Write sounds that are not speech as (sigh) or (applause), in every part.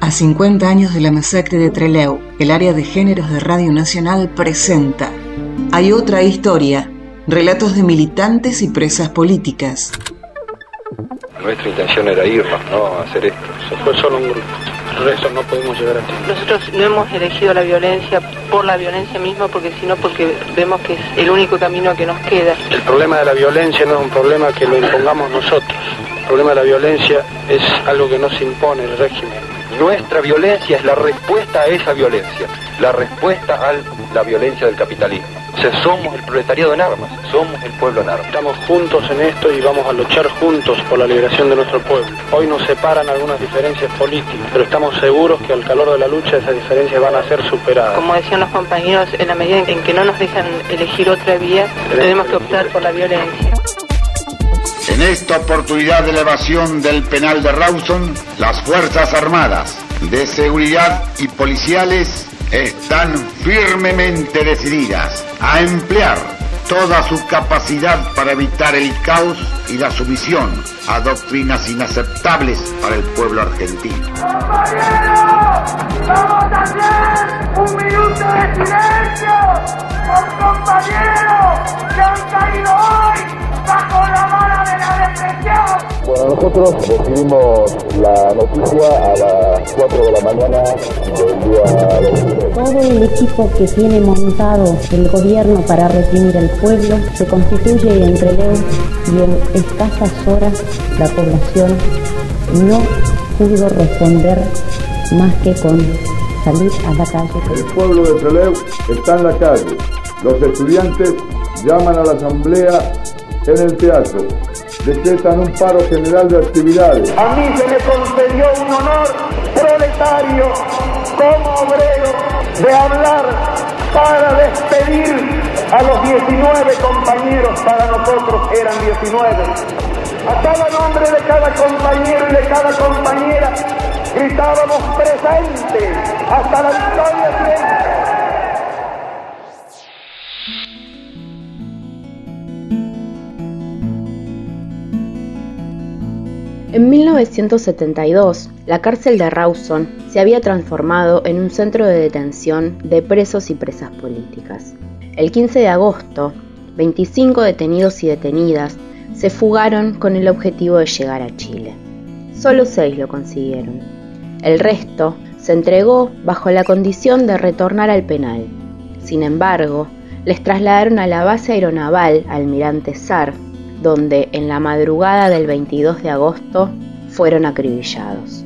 A 50 años de la masacre de Trelew, el área de géneros de Radio Nacional presenta Hay otra historia, relatos de militantes y presas políticas. Nuestra intención era irnos, no hacer esto. Se fue solo un grupo. Por eso no podemos llegar a ti. Nosotros no hemos elegido la violencia por la violencia misma, porque sino porque vemos que es el único camino que nos queda. El problema de la violencia no es un problema que lo impongamos nosotros. El problema de la violencia es algo que nos impone el régimen. Nuestra violencia es la respuesta a esa violencia, la respuesta a la violencia del capitalismo. O sea, somos el proletariado en armas, somos el pueblo en armas. Estamos juntos en esto y vamos a luchar juntos por la liberación de nuestro pueblo. Hoy nos separan algunas diferencias políticas, pero estamos seguros que al calor de la lucha esas diferencias van a ser superadas. Como decían los compañeros, en la medida en que no nos dejan elegir otra vía, tenemos que optar por la violencia. En esta oportunidad de elevación del penal de Rawson, las Fuerzas Armadas, de Seguridad y Policiales están firmemente decididas a emplear toda su capacidad para evitar el caos y la sumisión a doctrinas inaceptables para el pueblo argentino. ¡Compañeros! ¡Vamos a hacer un minuto de silencio por compañeros que han caído hoy bajo la mano de la depresión! Bueno, nosotros recibimos la noticia a las 4 de la mañana del día 23. Todo el equipo que tiene montado el gobierno para reprimir al pueblo se constituye entre Leo y en escasas horas la población no pudo responder más que con salir a la calle. El pueblo de Trelew está en la calle. Los estudiantes llaman a la asamblea en el teatro. Decretan un paro general de actividades. A mí se me concedió un honor proletario como obrero de hablar para despedir a los 19 compañeros, para nosotros eran 19. A cada nombre de cada compañero y de cada compañera gritábamos presente hasta la victoria En 1972, la cárcel de Rawson se había transformado en un centro de detención de presos y presas políticas. El 15 de agosto, 25 detenidos y detenidas se fugaron con el objetivo de llegar a Chile. Solo seis lo consiguieron. El resto se entregó bajo la condición de retornar al penal. Sin embargo, les trasladaron a la base aeronaval Almirante Sar donde en la madrugada del 22 de agosto fueron acribillados.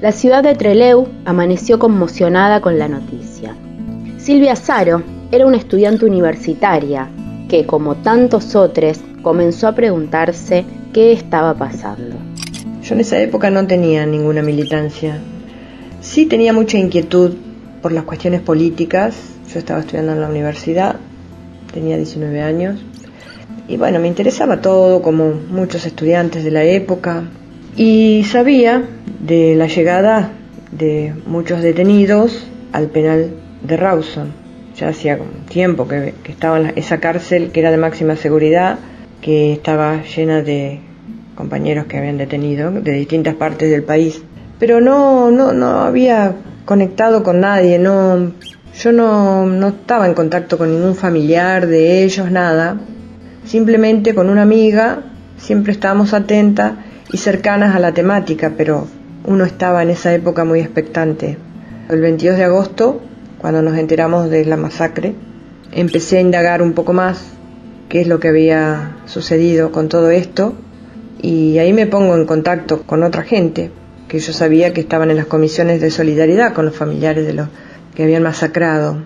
La ciudad de Trelew amaneció conmocionada con la noticia. Silvia Saro era una estudiante universitaria que, como tantos otros, comenzó a preguntarse qué estaba pasando. Yo en esa época no tenía ninguna militancia. Sí tenía mucha inquietud por las cuestiones políticas. Yo estaba estudiando en la universidad, tenía 19 años y bueno, me interesaba todo como muchos estudiantes de la época y sabía de la llegada de muchos detenidos al penal de Rawson. Ya hacía tiempo que, estaba en esa cárcel que era de máxima seguridad, que estaba llena de compañeros que habían detenido de distintas partes del país. Pero no, no, no había conectado con nadie, no, yo no, no estaba en contacto con ningún familiar de ellos, nada simplemente con una amiga, siempre estábamos atentas y cercanas a la temática, pero uno estaba en esa época muy expectante. El 22 de agosto, cuando nos enteramos de la masacre, empecé a indagar un poco más qué es lo que había sucedido con todo esto y ahí me pongo en contacto con otra gente que yo sabía que estaban en las comisiones de solidaridad con los familiares de los que habían masacrado.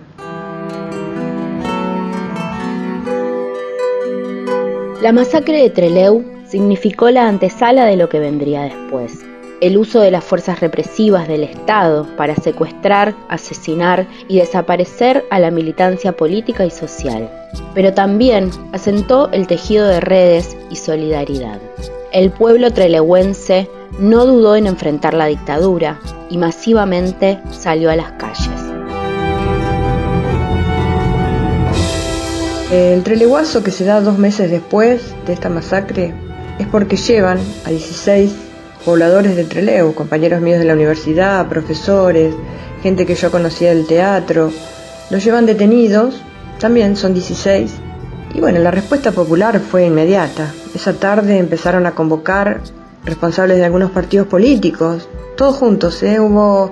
La masacre de Trelew significó la antesala de lo que vendría después. El uso de las fuerzas represivas del Estado para secuestrar, asesinar y desaparecer a la militancia política y social. Pero también asentó el tejido de redes y solidaridad. El pueblo trelewense no dudó en enfrentar la dictadura y masivamente salió a las calles. El treleguazo que se da dos meses después de esta masacre es porque llevan a 16 pobladores de Trelew, compañeros míos de la universidad, profesores, gente que yo conocía del teatro. Los llevan detenidos, también son 16. Y bueno, la respuesta popular fue inmediata. Esa tarde empezaron a convocar responsables de algunos partidos políticos, todos juntos, ¿eh? hubo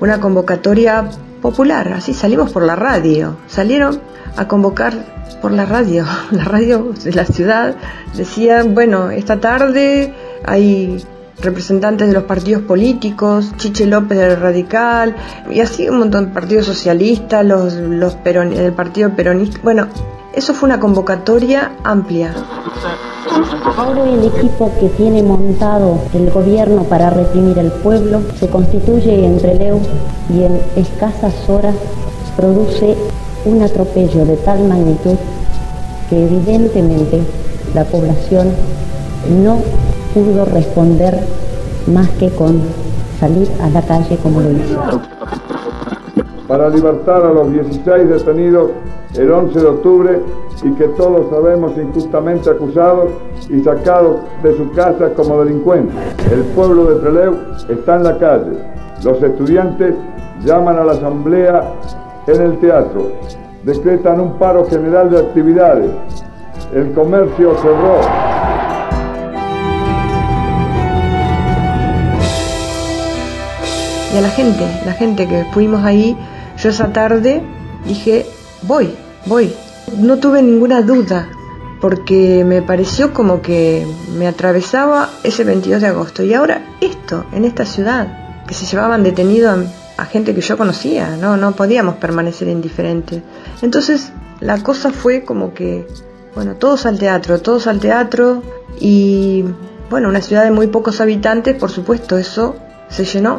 una convocatoria popular, así salimos por la radio, salieron a convocar por la radio, (laughs) la radio de la ciudad decía, bueno, esta tarde hay representantes de los partidos políticos, Chiche López del Radical, y así un montón de partidos socialistas, los, los el Partido Peronista. Bueno, eso fue una convocatoria amplia. Todo el equipo que tiene montado el gobierno para reprimir al pueblo se constituye en Trelew y en escasas horas produce un atropello de tal magnitud que evidentemente la población no pudo responder más que con salir a la calle como lo hizo. Para libertar a los 16 detenidos el 11 de octubre y que todos sabemos injustamente acusados y sacados de su casa como delincuentes. El pueblo de Trelew está en la calle. Los estudiantes llaman a la asamblea en el teatro. Decretan un paro general de actividades. El comercio cerró. Y a la gente, la gente que fuimos ahí, yo esa tarde dije, voy, voy. No tuve ninguna duda, porque me pareció como que me atravesaba ese 22 de agosto. Y ahora esto, en esta ciudad, que se llevaban detenido a, gente que yo conocía, no, no podíamos permanecer indiferentes. Entonces la cosa fue como que, bueno, todos al teatro, todos al teatro y, bueno, una ciudad de muy pocos habitantes, por supuesto, eso se llenó.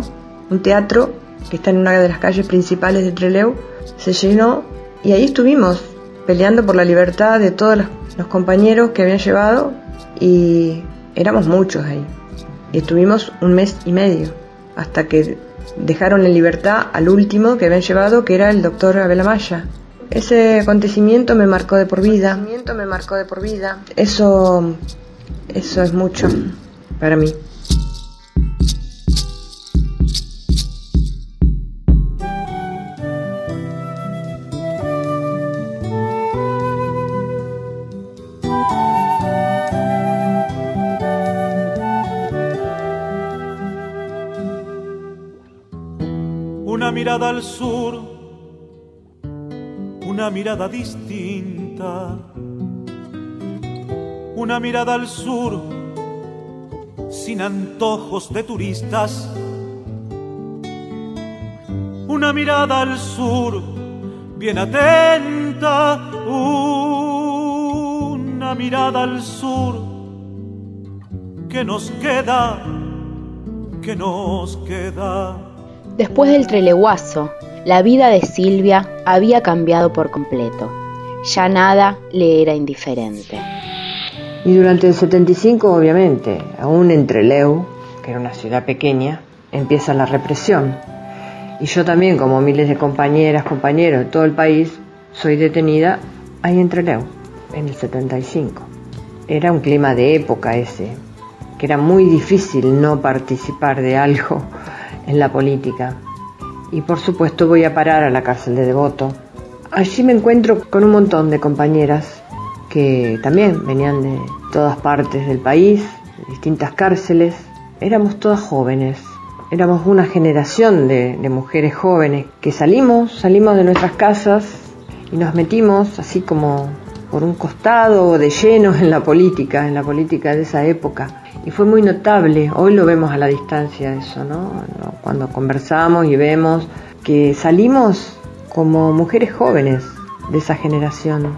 Un teatro que está en una de las calles principales de Trelew, se llenó y ahí estuvimos peleando por la libertad de todos los, compañeros que habían llevado y éramos muchos ahí. Y estuvimos un mes y medio hasta que dejaron en libertad al último que habían llevado, que era el doctor Abel Amaya. Ese acontecimiento me marcó de por vida. me marcó de por vida. Eso, eso es mucho para mí. Mirada al sur, una mirada distinta, una mirada al sur sin antojos de turistas, una mirada al sur bien atenta, una mirada al sur que nos queda, que nos queda Después del treleguazo, la vida de Silvia había cambiado por completo. Ya nada le era indiferente. Y durante el 75, obviamente, aún en Trelew, que era una ciudad pequeña, empieza la represión. Y yo también, como miles de compañeras, compañeros de todo el país, soy detenida ahí en Trelew, en el 75. Era un clima de época ese, que era muy difícil no participar de algo en la política. Y por supuesto voy a parar a la cárcel de Devoto. Allí me encuentro con un montón de compañeras que también venían de todas partes del país, de distintas cárceles. Éramos todas jóvenes, éramos una generación de, de mujeres jóvenes que salimos, salimos de nuestras casas y nos metimos así como por un costado de llenos en la política, en la política de esa época. Y fue muy notable, hoy lo vemos a la distancia eso, ¿no? Cuando conversamos y vemos que salimos como mujeres jóvenes de esa generación.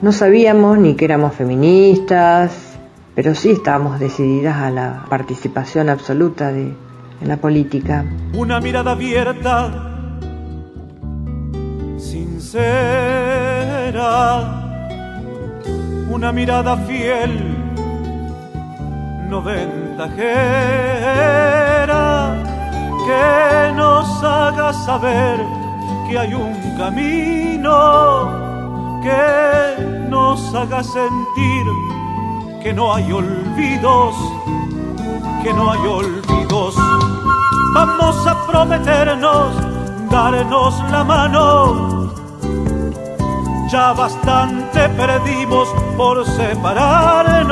No sabíamos ni que éramos feministas, pero sí estábamos decididas a la participación absoluta de, en la política. Una mirada abierta, sincera, una mirada fiel no ventajera que nos haga saber que hay un camino que nos haga sentir que no hay olvidos que no hay olvidos. Vamos a prometernos, darnos la mano. Ya bastante perdimos por separarnos.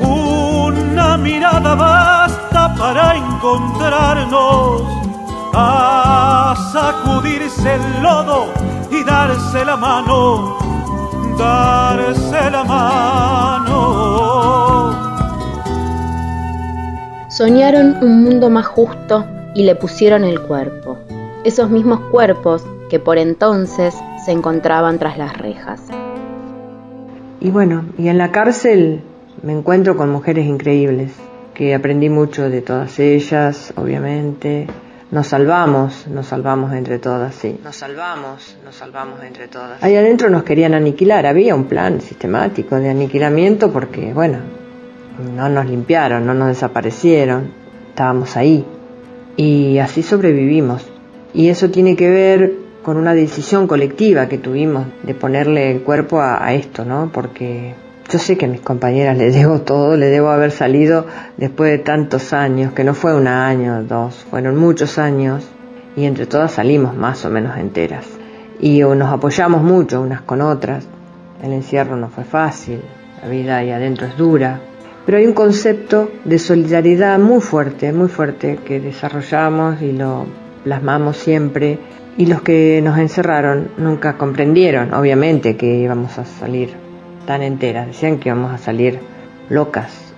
Una mirada basta para encontrarnos, a sacudirse el lodo y darse la mano, darse la mano. Soñaron un mundo más justo y le pusieron el cuerpo, esos mismos cuerpos que por entonces se encontraban tras las rejas. Y bueno, y en la cárcel me encuentro con mujeres increíbles, que aprendí mucho de todas ellas, obviamente. Nos salvamos, nos salvamos entre todas, sí. Nos salvamos, nos salvamos entre todas. Ahí adentro nos querían aniquilar, había un plan sistemático de aniquilamiento porque, bueno, no nos limpiaron, no nos desaparecieron, estábamos ahí. Y así sobrevivimos. Y eso tiene que ver con una decisión colectiva que tuvimos de ponerle el cuerpo a, esto, ¿no? Porque yo sé que a mis compañeras les debo todo, le debo haber salido después de tantos años, que no fue un año, dos, fueron muchos años, y entre todas salimos más o menos enteras. Y nos apoyamos mucho unas con otras. El encierro no fue fácil, la vida ahí adentro es dura, pero hay un concepto de solidaridad muy fuerte, muy fuerte, que desarrollamos y lo plasmamos siempre. Y los que nos encerraron nunca comprendieron, obviamente, que íbamos a salir tan enteras. Decían que íbamos a salir locas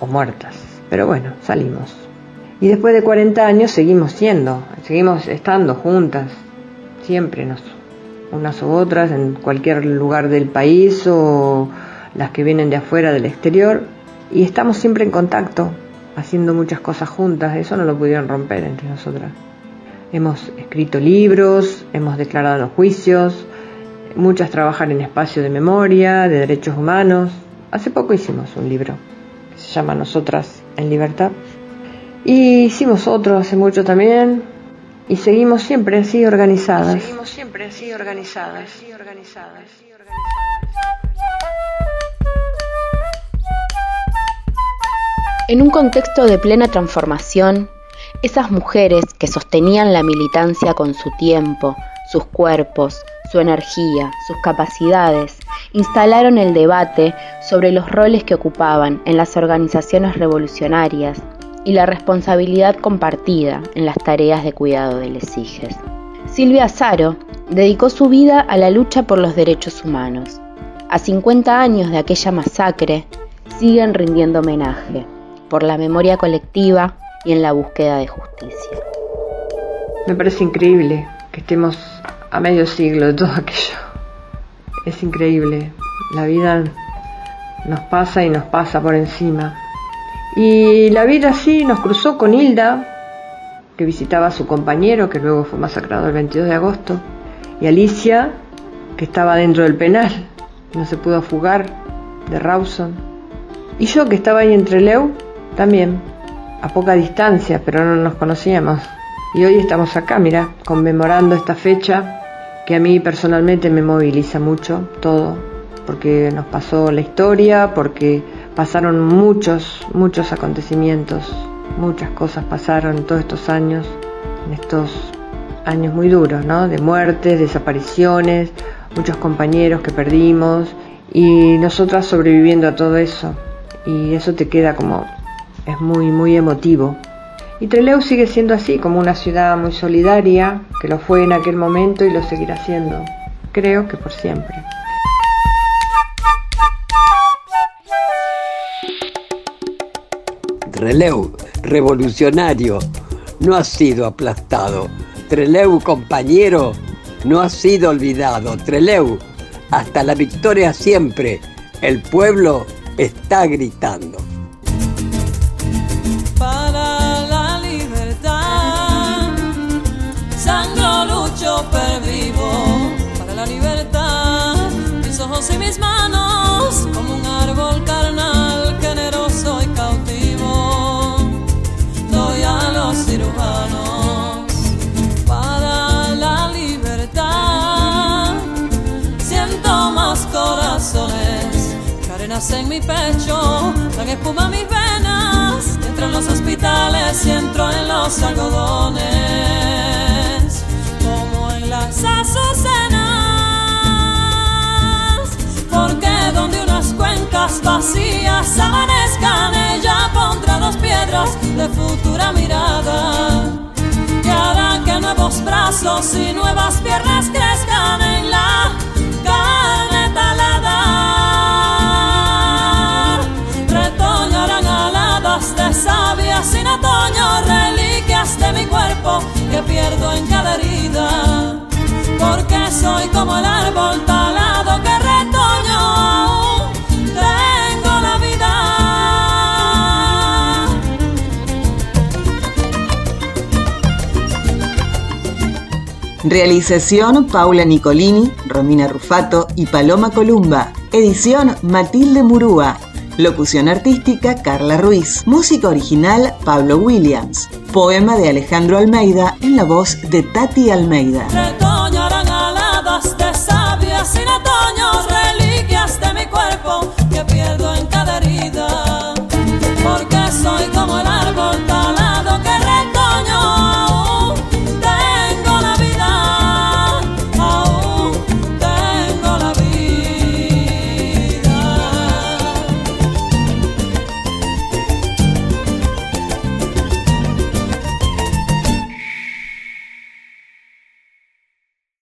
o muertas. Pero bueno, salimos. Y después de 40 años seguimos siendo, seguimos estando juntas, siempre nos, unas u otras, en cualquier lugar del país o las que vienen de afuera del exterior, y estamos siempre en contacto, haciendo muchas cosas juntas, eso no lo pudieron romper entre nosotras. Hemos escrito libros, hemos declarado los juicios, muchas trabajan en espacio de memoria, de derechos humanos. Hace poco hicimos un libro que se llama Nosotras en Libertad. Y hicimos otro hace mucho también. Y seguimos siempre así organizadas. Seguimos siempre así organizadas. Así organizadas. En un contexto de plena transformación, esas mujeres que sostenían la militancia con su tiempo, sus cuerpos, su energía, sus capacidades, instalaron el debate sobre los roles que ocupaban en las organizaciones revolucionarias y la responsabilidad compartida en las tareas de cuidado de les Silvia Azaro dedicó su vida a la lucha por los derechos humanos. A 50 años de aquella masacre, siguen rindiendo homenaje por la memoria colectiva y en la búsqueda de justicia. Me parece increíble que estemos a medio siglo de todo aquello. Es increíble. La vida nos pasa y nos pasa por encima. Y la vida sí nos cruzó con Hilda, que visitaba a su compañero, que luego fue masacrado el 22 de agosto, y Alicia, que estaba dentro del penal, no se pudo fugar, de Rawson. Y yo, que estaba ahí entre Leu también, a poca distancia, pero no nos conocíamos. Y hoy estamos acá, mira, conmemorando esta fecha que a mí personalmente me moviliza mucho todo, porque nos pasó la historia, porque pasaron muchos, muchos acontecimientos, muchas cosas pasaron todos estos años, en estos años muy duros, ¿no? De muertes, desapariciones, muchos compañeros que perdimos y nosotras sobreviviendo a todo eso. Y eso te queda como es muy, muy emotivo. Y Trelew sigue siendo así, como una ciudad muy solidaria, que lo fue en aquel momento y lo seguirá siendo, creo que por siempre. Trelew, revolucionario, no ha sido aplastado. Trelew, compañero, no ha sido olvidado. Trelew, hasta la victoria siempre. El pueblo está gritando. Como un árbol carnal, generoso y cautivo. Doy a los cirujanos para la libertad. Siento más corazones, carenas en mi pecho, sangre espuma mis venas, entro en los hospitales y entro en los algodones, y nuevas piernas crezcan en la carne talada. Retoñarán aladas de savia sin otoño, reliquias de mi cuerpo que pierdo en cada herida. Porque soy como el árbol Realización Paula Nicolini, Romina Rufato y Paloma Columba. Edición Matilde Murúa. Locución artística Carla Ruiz. Música original Pablo Williams. Poema de Alejandro Almeida en la voz de Tati Almeida.